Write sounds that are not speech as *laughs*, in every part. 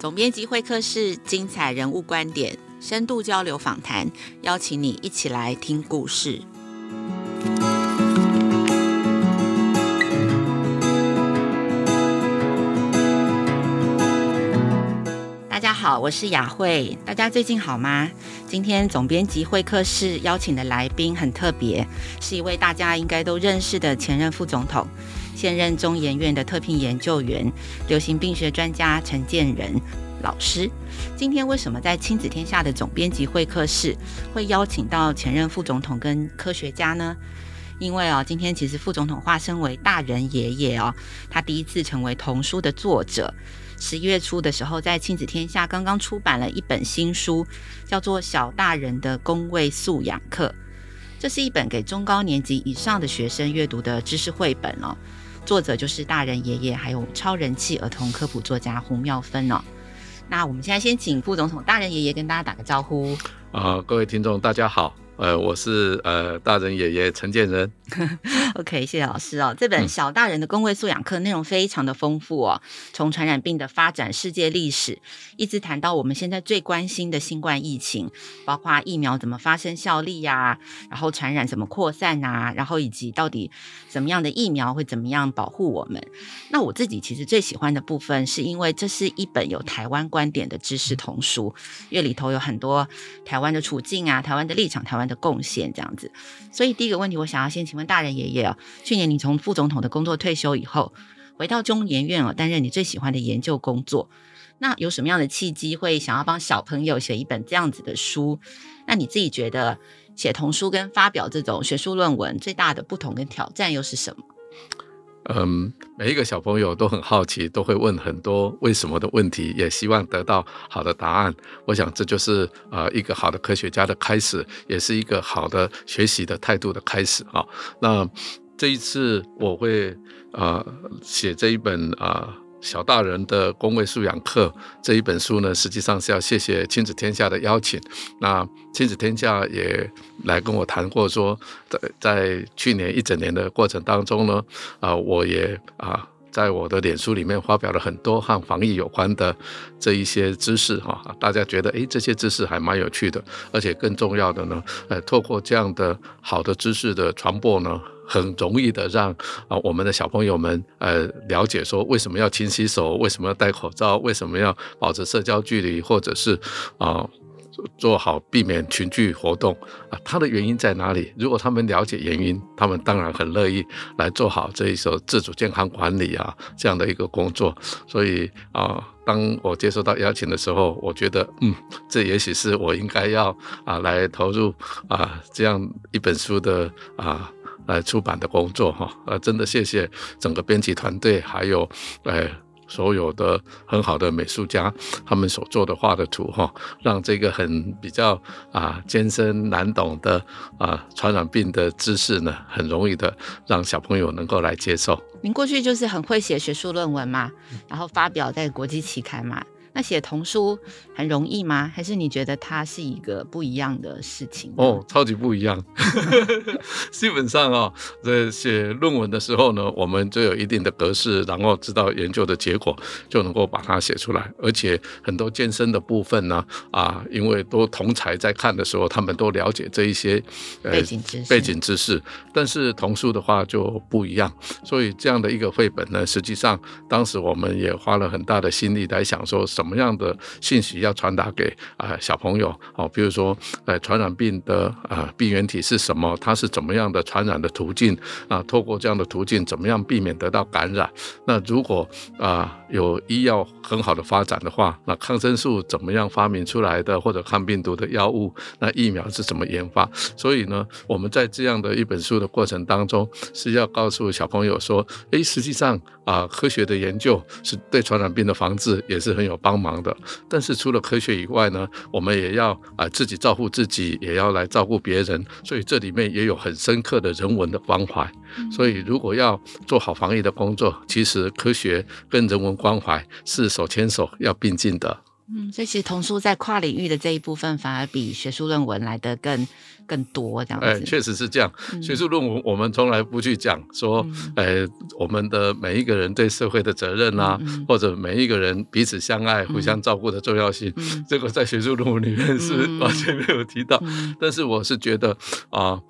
总编辑会客室，精彩人物观点，深度交流访谈，邀请你一起来听故事。大家好，我是雅慧，大家最近好吗？今天总编辑会客室邀请的来宾很特别，是一位大家应该都认识的前任副总统。现任中研院的特聘研究员、流行病学专家陈建仁老师，今天为什么在亲子天下的总编辑会客室会邀请到前任副总统跟科学家呢？因为哦，今天其实副总统化身为大人爷爷哦，他第一次成为童书的作者。十一月初的时候，在亲子天下刚刚出版了一本新书，叫做《小大人的公卫素养课》，这是一本给中高年级以上的学生阅读的知识绘本哦。作者就是大人爷爷，还有超人气儿童科普作家洪妙芬哦。那我们现在先请副总统大人爷爷跟大家打个招呼。呃，各位听众，大家好。呃，我是呃大人爷爷陈建仁。*laughs* OK，谢谢老师哦。这本《小大人的公卫素养课》内容非常的丰富哦，从传染病的发展世界历史，一直谈到我们现在最关心的新冠疫情，包括疫苗怎么发生效力呀、啊，然后传染怎么扩散啊，然后以及到底怎么样的疫苗会怎么样保护我们。那我自己其实最喜欢的部分，是因为这是一本有台湾观点的知识童书，因为里头有很多台湾的处境啊，台湾的立场，台湾的贡献这样子，所以第一个问题，我想要先请问大人爷爷啊，去年你从副总统的工作退休以后，回到中研院啊，担任你最喜欢的研究工作，那有什么样的契机会想要帮小朋友写一本这样子的书？那你自己觉得写童书跟发表这种学术论文最大的不同跟挑战又是什么？嗯，每一个小朋友都很好奇，都会问很多为什么的问题，也希望得到好的答案。我想这就是啊一个好的科学家的开始，也是一个好的学习的态度的开始啊。那这一次我会啊写这一本啊。小大人的公卫素养课这一本书呢，实际上是要谢谢亲子天下的邀请。那亲子天下也来跟我谈过，说在在去年一整年的过程当中呢，啊，我也啊在我的脸书里面发表了很多和防疫有关的这一些知识哈，大家觉得诶这些知识还蛮有趣的，而且更重要的呢，呃，透过这样的好的知识的传播呢。很容易的让啊我们的小朋友们呃了解说，为什么要勤洗手，为什么要戴口罩，为什么要保持社交距离，或者是啊做好避免群聚活动啊，它的原因在哪里？如果他们了解原因，他们当然很乐意来做好这一手自主健康管理啊这样的一个工作。所以啊，当我接受到邀请的时候，我觉得嗯，这也许是我应该要啊来投入啊这样一本书的啊。来出版的工作哈，呃，真的谢谢整个编辑团队，还有呃所有的很好的美术家，他们所做的画的图哈，让这个很比较啊艰深难懂的啊传染病的知识呢，很容易的让小朋友能够来接受。您过去就是很会写学术论文嘛，然后发表在国际期刊嘛。那写童书很容易吗？还是你觉得它是一个不一样的事情？哦，超级不一样。*laughs* 基本上啊、哦，在写论文的时候呢，我们就有一定的格式，然后知道研究的结果，就能够把它写出来。而且很多健身的部分呢，啊，因为都同才在看的时候，他们都了解这一些呃背景知识。背景知识。但是童书的话就不一样，所以这样的一个绘本呢，实际上当时我们也花了很大的心力来想说。什么样的信息要传达给啊小朋友？哦，比如说，呃，传染病的啊病原体是什么？它是怎么样的传染的途径？啊，透过这样的途径，怎么样避免得到感染？那如果啊有医药很好的发展的话，那抗生素怎么样发明出来的？或者抗病毒的药物？那疫苗是怎么研发？所以呢，我们在这样的一本书的过程当中，是要告诉小朋友说，诶，实际上啊，科学的研究是对传染病的防治也是很有帮帮忙的，但是除了科学以外呢，我们也要啊自己照顾自己，也要来照顾别人，所以这里面也有很深刻的人文的关怀。所以如果要做好防疫的工作，其实科学跟人文关怀是手牵手要并进的。嗯，所以其实童书在跨领域的这一部分，反而比学术论文来得更更多这样子。哎，确实是这样。嗯、学术论文我们从来不去讲说，哎、嗯，我们的每一个人对社会的责任啊，嗯、或者每一个人彼此相爱、互相照顾的重要性，嗯、这个在学术论文里面是完全没有提到。嗯、但是我是觉得啊。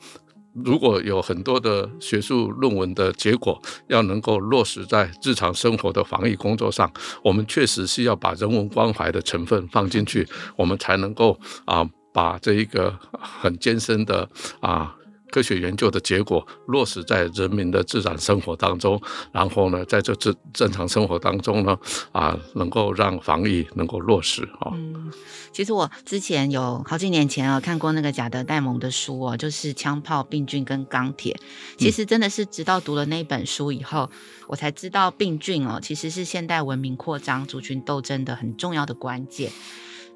如果有很多的学术论文的结果要能够落实在日常生活的防疫工作上，我们确实是要把人文关怀的成分放进去，我们才能够啊把这一个很艰深的啊。科学研究的结果落实在人民的自然生活当中，然后呢，在这正正常生活当中呢，啊，能够让防疫能够落实啊。嗯，其实我之前有好几年前啊看过那个贾德戴蒙的书哦，就是《枪炮、病菌跟钢铁》。其实真的是直到读了那本书以后，我才知道病菌哦，其实是现代文明扩张、族群斗争的很重要的关键。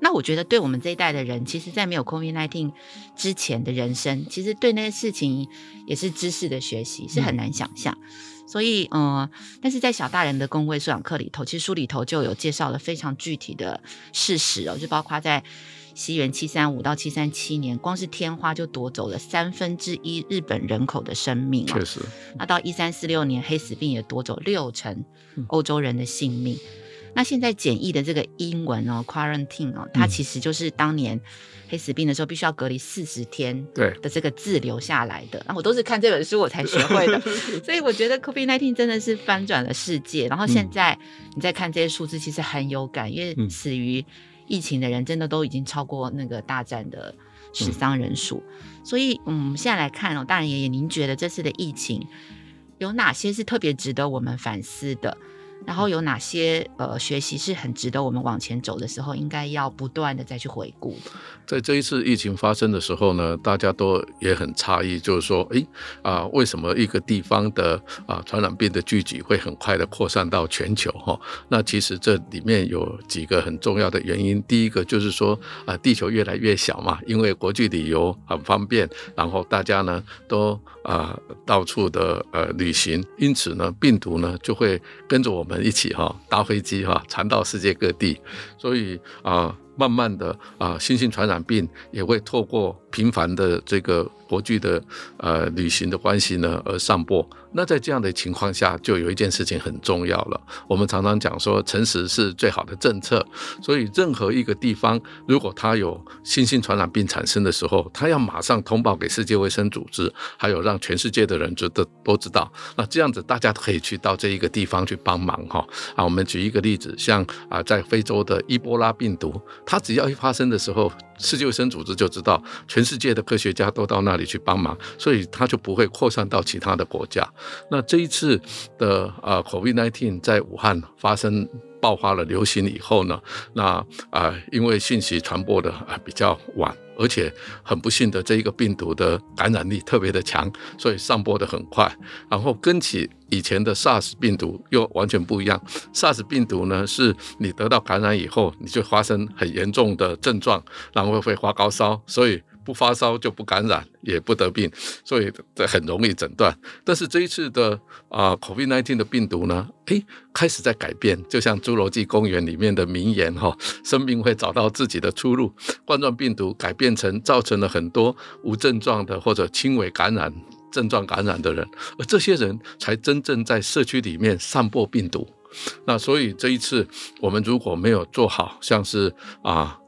那我觉得，对我们这一代的人，其实，在没有 COVID-19 之前的人生，其实对那些事情也是知识的学习，是很难想象。嗯、所以，嗯、呃，但是在小大人的公卫素养课里头，其实书里头就有介绍了非常具体的事实哦，就包括在西元七三五到七三七年，光是天花就夺走了三分之一日本人口的生命哦。确实。那到一三四六年，黑死病也夺走六成欧洲人的性命。嗯那现在简易的这个英文哦，quarantine 哦，它其实就是当年黑死病的时候必须要隔离四十天的这个字留下来的。那我都是看这本书我才学会的，*laughs* 所以我觉得 COVID-19 真的是翻转了世界。然后现在你再看这些数字，其实很有感，因为死于疫情的人真的都已经超过那个大战的死伤人数。所以嗯，现在来看哦，大人爷爷，您觉得这次的疫情有哪些是特别值得我们反思的？然后有哪些呃学习是很值得我们往前走的时候，应该要不断的再去回顾。在这一次疫情发生的时候呢，大家都也很诧异，就是说，哎啊，为什么一个地方的啊传染病的聚集会很快的扩散到全球？哈，那其实这里面有几个很重要的原因。第一个就是说啊，地球越来越小嘛，因为国际旅游很方便，然后大家呢都啊到处的呃旅行，因此呢病毒呢就会跟着我们。一起哈搭飞机哈传到世界各地，所以啊，慢慢的啊，新型传染病也会透过频繁的这个国际的呃旅行的关系呢而散播。那在这样的情况下，就有一件事情很重要了。我们常常讲说，诚实是最好的政策。所以，任何一个地方，如果它有新型传染病产生的时候，它要马上通报给世界卫生组织，还有让全世界的人知道都知道。那这样子，大家都可以去到这一个地方去帮忙哈。啊，我们举一个例子，像啊，在非洲的伊波拉病毒，它只要一发生的时候，世界卫生组织就知道，全世界的科学家都到那那里去帮忙，所以它就不会扩散到其他的国家。那这一次的呃，COVID-19 在武汉发生爆发了流行以后呢，那啊、呃，因为信息传播的啊比较晚，而且很不幸的这一个病毒的感染力特别的强，所以散播的很快。然后跟起以前的 SARS 病毒又完全不一样，SARS 病毒呢是你得到感染以后，你就发生很严重的症状，然后会发高烧，所以。不发烧就不感染，也不得病，所以这很容易诊断。但是这一次的啊、呃、，COVID-19 的病毒呢，诶，开始在改变，就像《侏罗纪公园》里面的名言哈，生命会找到自己的出路。冠状病毒改变成造成了很多无症状的或者轻微感染、症状感染的人，而这些人才真正在社区里面散播病毒。那所以这一次我们如果没有做好，像是啊。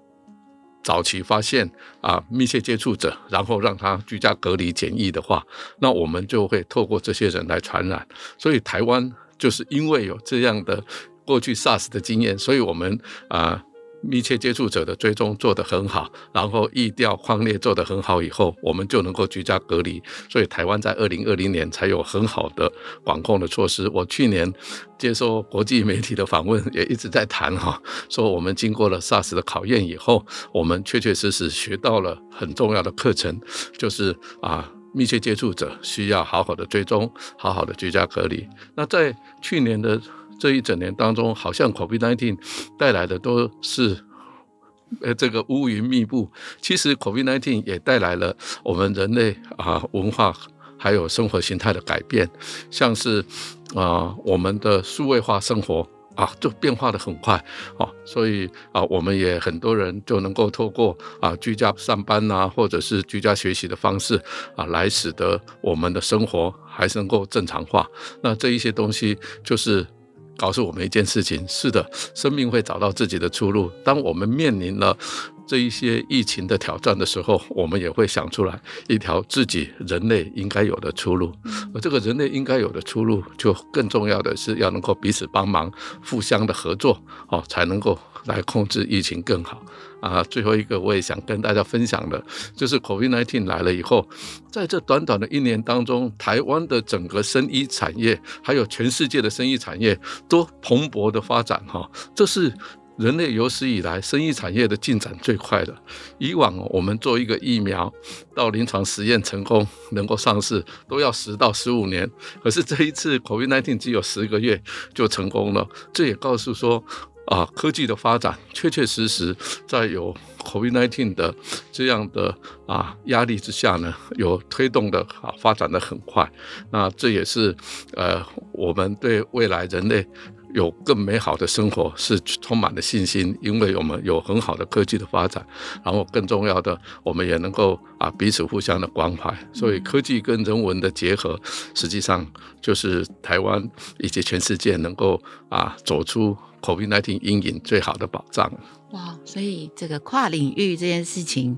早期发现啊密切接触者，然后让他居家隔离检疫的话，那我们就会透过这些人来传染。所以台湾就是因为有这样的过去 SARS 的经验，所以我们啊。密切接触者的追踪做得很好，然后疫调匡列做得很好以后，我们就能够居家隔离。所以台湾在二零二零年才有很好的管控的措施。我去年接受国际媒体的访问，也一直在谈哈，说我们经过了 SARS 的考验以后，我们确确实实学到了很重要的课程，就是啊，密切接触者需要好好的追踪，好好的居家隔离。那在去年的。这一整年当中，好像 COVID-19 带来的都是，呃，这个乌云密布。其实 COVID-19 也带来了我们人类啊文化还有生活形态的改变，像是啊我们的数位化生活啊，就变化得很快哦，所以啊，我们也很多人就能够透过啊居家上班呐、或者是居家学习的方式啊，来使得我们的生活还是能够正常化。那这一些东西就是告诉我们一件事情：是的，生命会找到自己的出路。当我们面临了这一些疫情的挑战的时候，我们也会想出来一条自己人类应该有的出路。而这个人类应该有的出路，就更重要的是要能够彼此帮忙、互相的合作，哦，才能够来控制疫情更好。啊，最后一个我也想跟大家分享的，就是 COVID-19 来了以后，在这短短的一年当中，台湾的整个生医产业，还有全世界的生医产业，都蓬勃的发展。哈，这是。人类有史以来生医产业的进展最快的。以往我们做一个疫苗到临床实验成功能够上市，都要十到十五年。可是这一次 COVID-19 只有十个月就成功了。这也告诉说啊，科技的发展确确实实在有 COVID-19 的这样的啊压力之下呢，有推动的啊发展的很快。那这也是呃我们对未来人类。有更美好的生活是充满了信心，因为我们有很好的科技的发展，然后更重要的，我们也能够啊彼此互相的关怀。所以科技跟人文的结合，实际上就是台湾以及全世界能够啊走出 COVID-19 阴影最好的保障。哇，所以这个跨领域这件事情。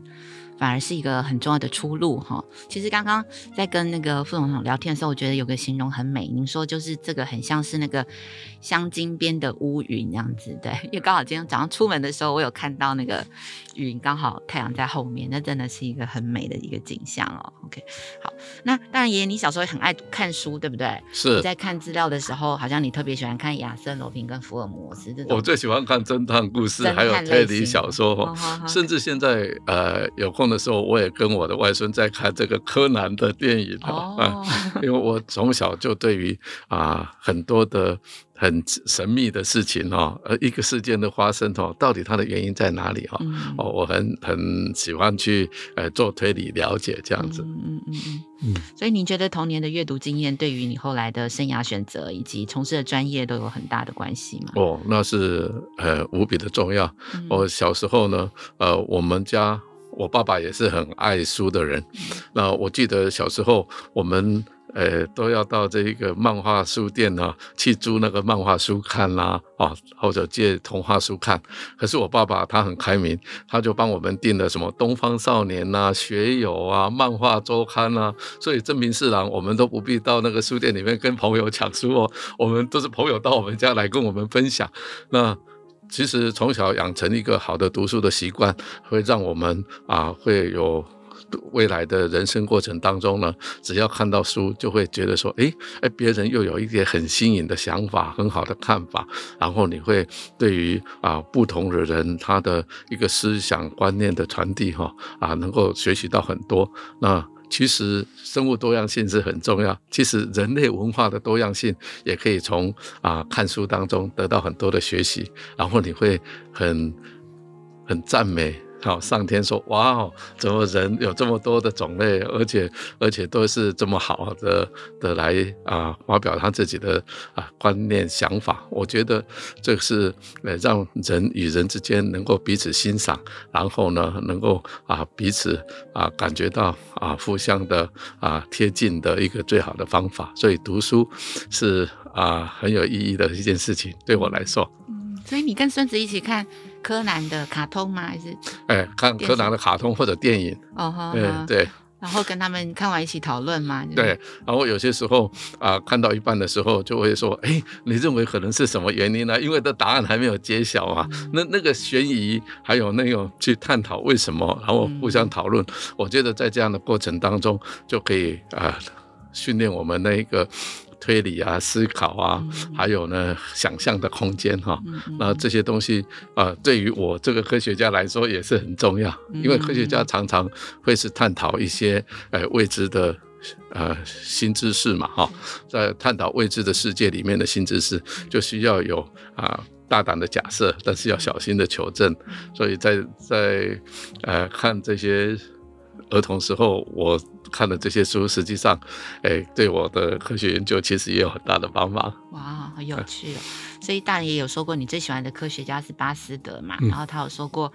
反而是一个很重要的出路哈。其实刚刚在跟那个副总统聊天的时候，我觉得有个形容很美。您说就是这个很像是那个镶金边的乌云这样子，对。*laughs* 因为刚好今天早上出门的时候，我有看到那个云，刚好太阳在后面，那真的是一个很美的一个景象哦。OK，好，那当然爷爷你小时候也很爱看书，对不对？是。你在看资料的时候，好像你特别喜欢看亚瑟罗平跟福尔摩斯这种。我最喜欢看侦探故事，还有推理小说，甚至现在呃有空。的时候，我也跟我的外孙在看这个柯南的电影啊、哦，*laughs* 因为我从小就对于啊很多的很神秘的事情哈，呃一个事件的发生哈，到底它的原因在哪里哈？哦，我很很喜欢去呃做推理了解这样子。嗯嗯嗯嗯嗯。所以您觉得童年的阅读经验对于你后来的生涯选择以及从事的专业都有很大的关系吗？哦，那是呃无比的重要。我小时候呢，呃我们家。我爸爸也是很爱书的人，*laughs* 那我记得小时候我们呃都要到这个漫画书店呢、啊、去租那个漫画书看啦，啊或者借童话书看。可是我爸爸他很开明，他就帮我们订了什么《东方少年》呐、学友啊、漫画周刊啊，所以证明是郎，我们都不必到那个书店里面跟朋友抢书哦，我们都是朋友到我们家来跟我们分享。那其实从小养成一个好的读书的习惯，会让我们啊会有未来的人生过程当中呢，只要看到书，就会觉得说，哎哎，别人又有一些很新颖的想法，很好的看法，然后你会对于啊不同的人他的一个思想观念的传递哈啊，能够学习到很多那。其实生物多样性是很重要。其实人类文化的多样性也可以从啊看书当中得到很多的学习，然后你会很很赞美。好，上天说：“哇哦，怎么人有这么多的种类，而且而且都是这么好的的来啊发表他自己的啊观念想法。”我觉得这是呃让人与人之间能够彼此欣赏，然后呢能够啊彼此啊感觉到啊互相的啊贴近的一个最好的方法。所以读书是啊很有意义的一件事情，对我来说。嗯，所以你跟孙子一起看。柯南的卡通吗？还是哎，看柯南的卡通或者电影哦，对对。然后跟他们看完一起讨论嘛。对，然后有些时候啊、呃，看到一半的时候就会说：“哎，你认为可能是什么原因呢？因为的答案还没有揭晓啊。嗯”那那个悬疑，还有那种去探讨为什么，然后互相讨论。嗯、我觉得在这样的过程当中，就可以啊、呃，训练我们那一个。推理啊，思考啊，还有呢，想象的空间哈。那这些东西啊、呃，对于我这个科学家来说也是很重要，因为科学家常常会是探讨一些呃未知的呃新知识嘛哈。在探讨未知的世界里面的新知识，就需要有啊、呃、大胆的假设，但是要小心的求证。所以在在呃看这些。儿童时候，我看了这些书，实际上，哎，对我的科学研究其实也有很大的帮忙。哇，好有趣哦！所以大人也有说过，你最喜欢的科学家是巴斯德嘛？嗯、然后他有说过。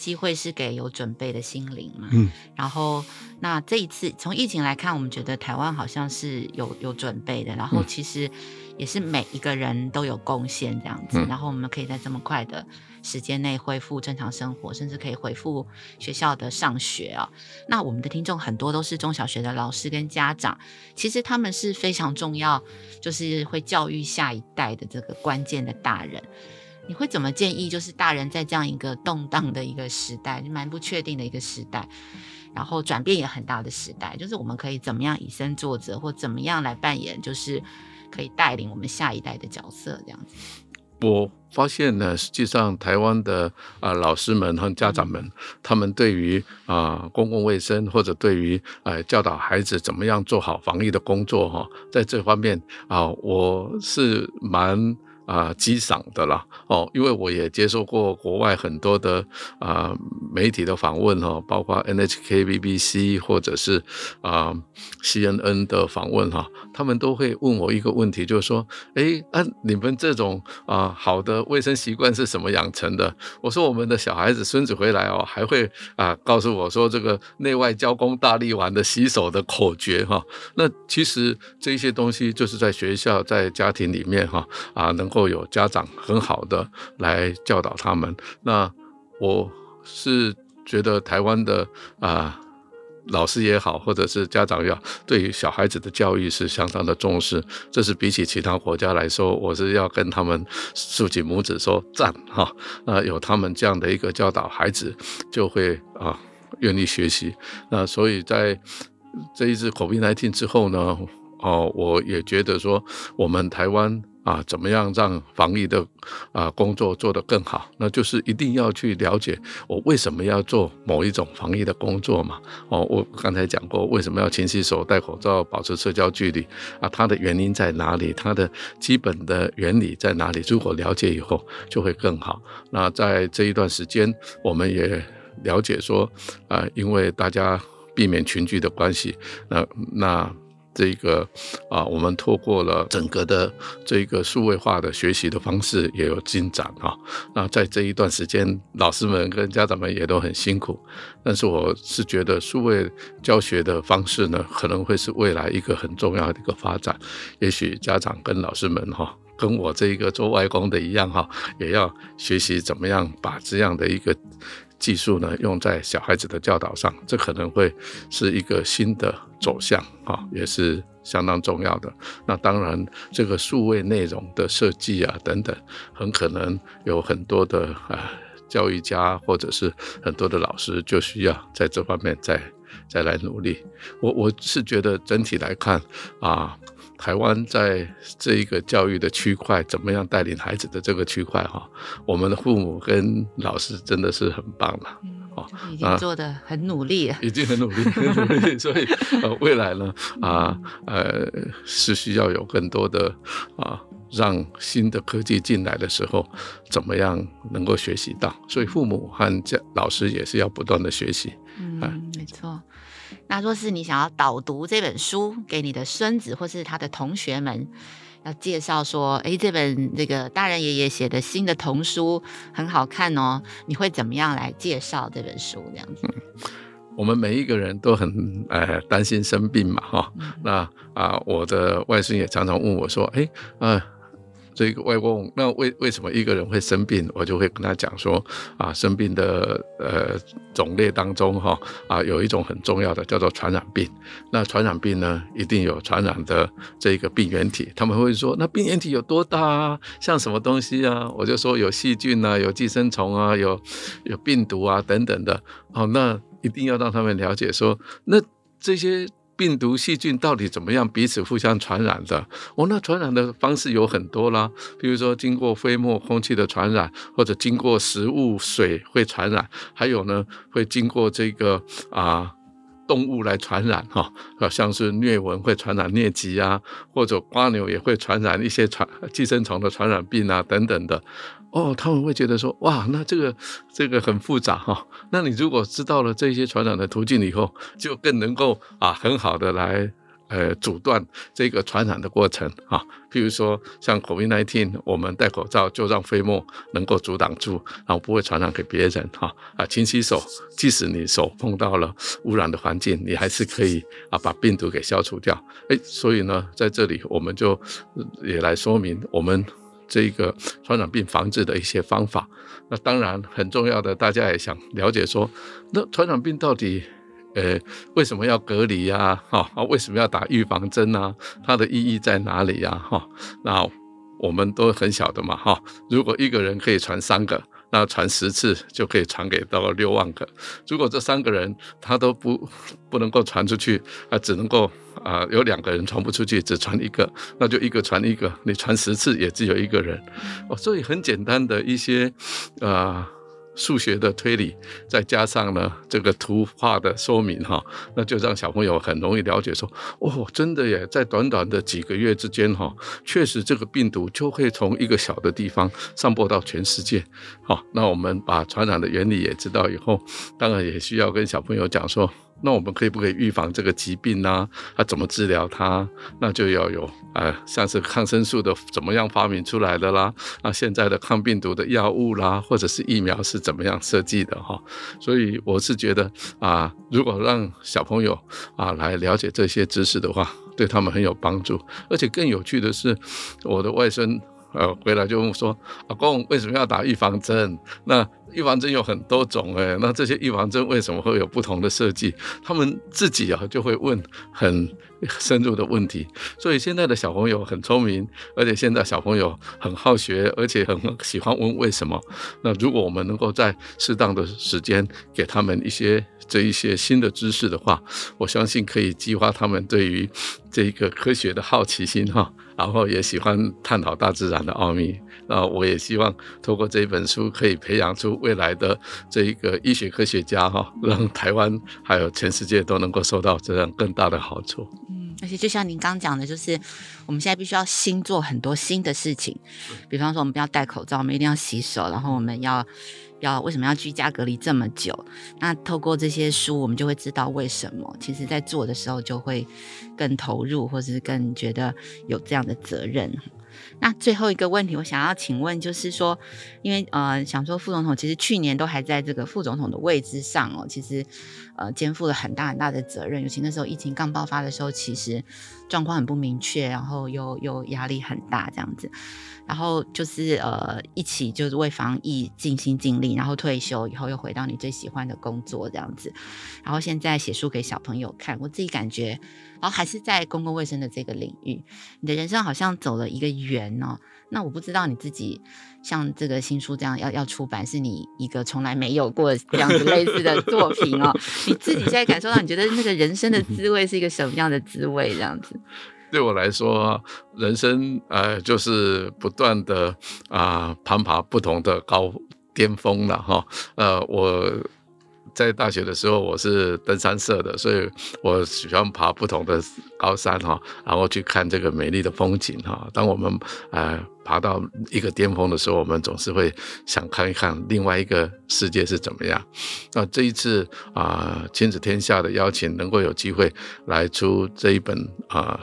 机会是给有准备的心灵嘛。嗯，然后那这一次从疫情来看，我们觉得台湾好像是有有准备的，然后其实也是每一个人都有贡献这样子，嗯、然后我们可以在这么快的时间内恢复正常生活，甚至可以恢复学校的上学啊。那我们的听众很多都是中小学的老师跟家长，其实他们是非常重要，就是会教育下一代的这个关键的大人。你会怎么建议？就是大人在这样一个动荡的一个时代，蛮不确定的一个时代，然后转变也很大的时代，就是我们可以怎么样以身作则，或怎么样来扮演，就是可以带领我们下一代的角色，这样子。我发现呢，实际上台湾的啊、呃、老师们和家长们，嗯、他们对于啊、呃、公共卫生或者对于呃教导孩子怎么样做好防疫的工作哈，在这方面啊、呃，我是蛮。啊，激赏的啦，哦，因为我也接受过国外很多的啊媒体的访问哈，包括 NHK、BBC 或者是啊 CNN 的访问哈，他们都会问我一个问题，就是说，哎，啊，你们这种啊好的卫生习惯是什么养成的？我说我们的小孩子、孙子回来哦，还会啊告诉我说这个内外交工大力丸的洗手的口诀哈。那其实这些东西就是在学校、在家庭里面哈啊能够。都有家长很好的来教导他们，那我是觉得台湾的啊老师也好，或者是家长也好，对于小孩子的教育是相当的重视。这是比起其他国家来说，我是要跟他们竖起拇指说赞哈。那有他们这样的一个教导，孩子就会啊愿意学习。那所以在这一次 COVID-19 之后呢，哦，我也觉得说我们台湾。啊，怎么样让防疫的啊工作做得更好？那就是一定要去了解我为什么要做某一种防疫的工作嘛。哦，我刚才讲过，为什么要勤洗手、戴口罩、保持社交距离啊？它的原因在哪里？它的基本的原理在哪里？如果了解以后，就会更好。那在这一段时间，我们也了解说，啊，因为大家避免群聚的关系，那那。这个啊，我们透过了整个的这个数位化的学习的方式也有进展啊。那在这一段时间，老师们跟家长们也都很辛苦。但是我是觉得数位教学的方式呢，可能会是未来一个很重要的一个发展。也许家长跟老师们哈，跟我这一个做外公的一样哈，也要学习怎么样把这样的一个。技术呢，用在小孩子的教导上，这可能会是一个新的走向啊，也是相当重要的。那当然，这个数位内容的设计啊等等，很可能有很多的啊教育家或者是很多的老师就需要在这方面再再来努力。我我是觉得整体来看啊。台湾在这一个教育的区块，怎么样带领孩子的这个区块哈，我们的父母跟老师真的是很棒了，哦、嗯，已经做的很努力了，已经很努力，*laughs* 很努力，所以呃，未来呢，啊呃，是需要有更多的啊，让新的科技进来的时候，怎么样能够学习到，所以父母和教老师也是要不断的学习，嗯，没错。那若是你想要导读这本书给你的孙子或是他的同学们，要介绍说，哎，这本这个大人爷爷写的新的童书很好看哦，你会怎么样来介绍这本书？这样子？嗯，*laughs* 我们每一个人都很呃担心生病嘛，哈，嗯，那啊，呃，我的外孙也常常问我说，哎，呃。这个外公，那为为什么一个人会生病？我就会跟他讲说啊，生病的呃种类当中哈啊，有一种很重要的叫做传染病。那传染病呢，一定有传染的这个病原体。他们会说，那病原体有多大啊？像什么东西啊？我就说有细菌啊，有寄生虫啊，有有病毒啊等等的。好，那一定要让他们了解说，那这些。病毒细菌到底怎么样彼此互相传染的？哦，那传染的方式有很多啦，比如说经过飞沫、空气的传染，或者经过食物、水会传染，还有呢会经过这个啊动物来传染哈，好像是疟蚊会传染疟疾啊，或者瓜牛也会传染一些传寄生虫的传染病啊等等的。哦，他们会觉得说，哇，那这个这个很复杂哈。那你如果知道了这些传染的途径以后，就更能够啊很好的来。呃，阻断这个传染的过程啊，譬如说像 COVID-19，我们戴口罩就让飞沫能够阻挡住，然后不会传染给别人哈啊，勤洗手，即使你手碰到了污染的环境，你还是可以啊把病毒给消除掉。哎，所以呢，在这里我们就也来说明我们这个传染病防治的一些方法。那当然很重要的，大家也想了解说，那传染病到底？呃，为什么要隔离呀？哈啊，为什么要打预防针啊？它的意义在哪里呀？哈，那我们都很晓得嘛，哈。如果一个人可以传三个，那传十次就可以传给到六万个。如果这三个人他都不不能够传出去，啊，只能够啊有两个人传不出去，只传一个，那就一个传一个，你传十次也只有一个人。哦，所以很简单的一些啊。数学的推理，再加上呢这个图画的说明哈，那就让小朋友很容易了解说，哦，真的耶，在短短的几个月之间哈，确实这个病毒就会从一个小的地方散播到全世界。好，那我们把传染的原理也知道以后，当然也需要跟小朋友讲说。那我们可以不可以预防这个疾病呢？啊，怎么治疗它？那就要有呃，像是抗生素的怎么样发明出来的啦？那现在的抗病毒的药物啦，或者是疫苗是怎么样设计的哈？所以我是觉得啊，如果让小朋友啊来了解这些知识的话，对他们很有帮助。而且更有趣的是，我的外孙。呃，回来就问我说：“阿公为什么要打预防针？那预防针有很多种哎，那这些预防针为什么会有不同的设计？他们自己啊就会问很 *laughs* 深入的问题。所以现在的小朋友很聪明，而且现在小朋友很好学，而且很喜欢问为什么。那如果我们能够在适当的时间给他们一些这一些新的知识的话，我相信可以激发他们对于这一个科学的好奇心哈。”然后也喜欢探讨大自然的奥秘，那我也希望透过这一本书可以培养出未来的这一个医学科学家哈，让台湾还有全世界都能够受到这样更大的好处。嗯，而且就像您刚讲的，就是我们现在必须要新做很多新的事情，比方说我们不要戴口罩，我们一定要洗手，然后我们要。要为什么要居家隔离这么久？那透过这些书，我们就会知道为什么。其实，在做的时候就会更投入，或者是更觉得有这样的责任。那最后一个问题，我想要请问，就是说，因为呃，想说副总统其实去年都还在这个副总统的位置上哦，其实呃，肩负了很大很大的责任。尤其那时候疫情刚爆发的时候，其实状况很不明确，然后又又压力很大这样子。然后就是呃，一起就是为防疫尽心尽力，然后退休以后又回到你最喜欢的工作这样子。然后现在写书给小朋友看，我自己感觉，然后还是在公共卫生的这个领域，你的人生好像走了一个圆哦。那我不知道你自己像这个新书这样要要出版，是你一个从来没有过这样子类似的作品哦。你自己现在感受到，你觉得那个人生的滋味是一个什么样的滋味？这样子。*laughs* 对我来说，人生呃就是不断的啊攀爬不同的高巅峰了哈。呃，我在大学的时候我是登山社的，所以我喜欢爬不同的高山哈，然后去看这个美丽的风景哈。当我们呃爬到一个巅峰的时候，我们总是会想看一看另外一个世界是怎么样。那这一次啊，亲子天下的邀请，能够有机会来出这一本啊。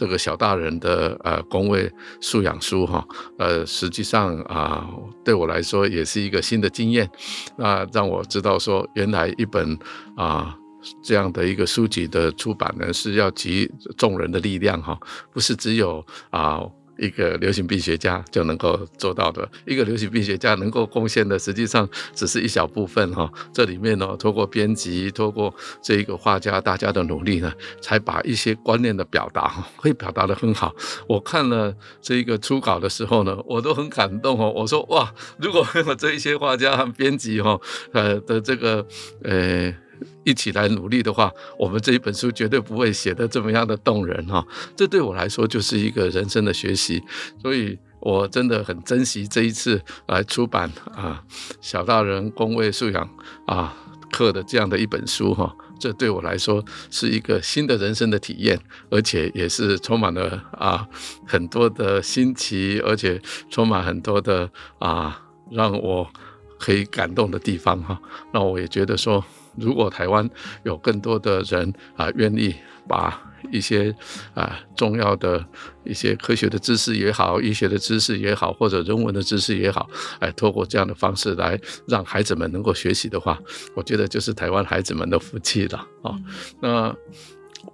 这个小大人的呃工位素养书哈，呃，实际上啊，对我来说也是一个新的经验，那让我知道说，原来一本啊这样的一个书籍的出版呢，是要集众人的力量哈，不是只有啊。一个流行病学家就能够做到的，一个流行病学家能够贡献的，实际上只是一小部分哈。这里面呢，透过编辑，透过这一个画家大家的努力呢，才把一些观念的表达哈，会表达得很好。我看了这一个初稿的时候呢，我都很感动哦。我说哇，如果没有这一些画家和编辑哈，呃的这个呃。一起来努力的话，我们这一本书绝对不会写得这么样的动人哈。这对我来说就是一个人生的学习，所以我真的很珍惜这一次来出版啊，小大人公卫素养啊。课的这样的一本书哈，这对我来说是一个新的人生的体验，而且也是充满了啊很多的新奇，而且充满很多的啊让我可以感动的地方哈。那我也觉得说，如果台湾有更多的人啊愿意把一些啊重要的一些科学的知识也好，医学的知识也好，或者人文的知识也好，哎，透过这样的方式来让孩子们能够学习的话，我觉得就是台湾孩子们的福气了啊。那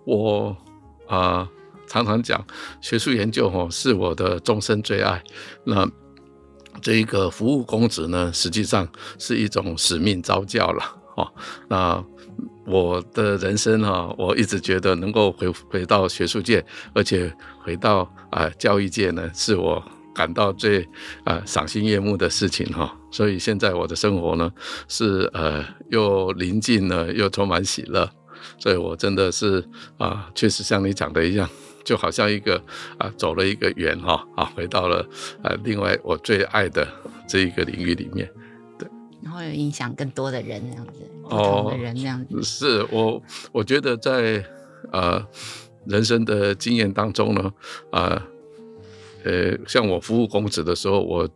我啊常常讲，学术研究哦是我的终身最爱。那这一个服务公职呢，实际上是一种使命召教了哦。那我的人生哈，我一直觉得能够回回到学术界，而且回到啊、教育界呢，是我感到最啊、赏心悦目的事情哈。所以现在我的生活呢，是呃又宁静了，又充满喜乐。所以我真的是啊，确实像你讲的一样，就好像一个啊走了一个圆哈啊，回到了啊另外我最爱的这一个领域里面。然后有影响更多的人，这样子，不同的人这样子。哦、是我，我觉得在呃人生的经验当中呢，啊呃，呃，像我服务公职的时候，我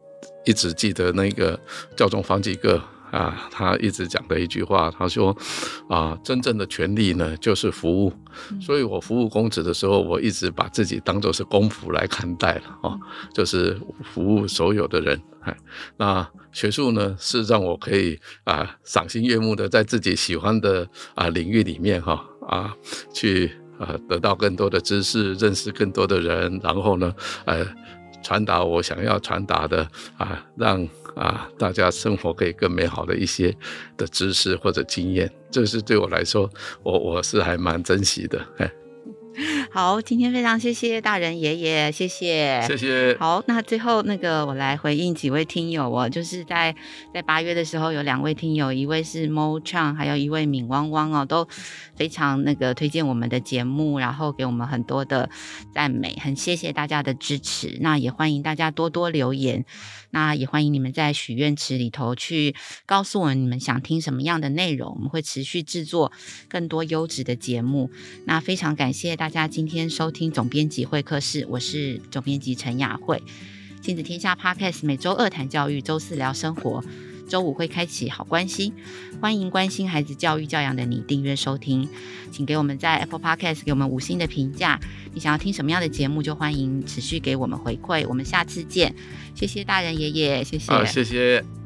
一直记得那个教宗方济各。啊，他一直讲的一句话，他说：“啊，真正的权利呢，就是服务。嗯、所以我服务公子的时候，我一直把自己当做是公仆来看待了啊，就是服务所有的人。哎，那学术呢，是让我可以啊赏心悦目的在自己喜欢的啊领域里面哈啊去啊得到更多的知识，认识更多的人，然后呢，呃。”传达我想要传达的啊，让啊大家生活可以更美好的一些的知识或者经验，这是对我来说，我我是还蛮珍惜的。*laughs* 好，今天非常谢谢大人爷爷，谢谢，谢谢。好，那最后那个我来回应几位听友哦，就是在在八月的时候有两位听友，一位是 Mo Chang，还有一位敏汪汪哦，都非常那个推荐我们的节目，然后给我们很多的赞美，很谢谢大家的支持。那也欢迎大家多多留言，那也欢迎你们在许愿池里头去告诉我们你们想听什么样的内容，我们会持续制作更多优质的节目。那非常感谢大大家今天收听总编辑会客室，我是总编辑陈雅慧。亲子天下 Podcast 每周二谈教育，周四聊生活，周五会开启好关系。欢迎关心孩子教育教养的你订阅收听，请给我们在 Apple Podcast 给我们五星的评价。你想要听什么样的节目，就欢迎持续给我们回馈。我们下次见，谢谢大人爷爷，谢谢，谢谢。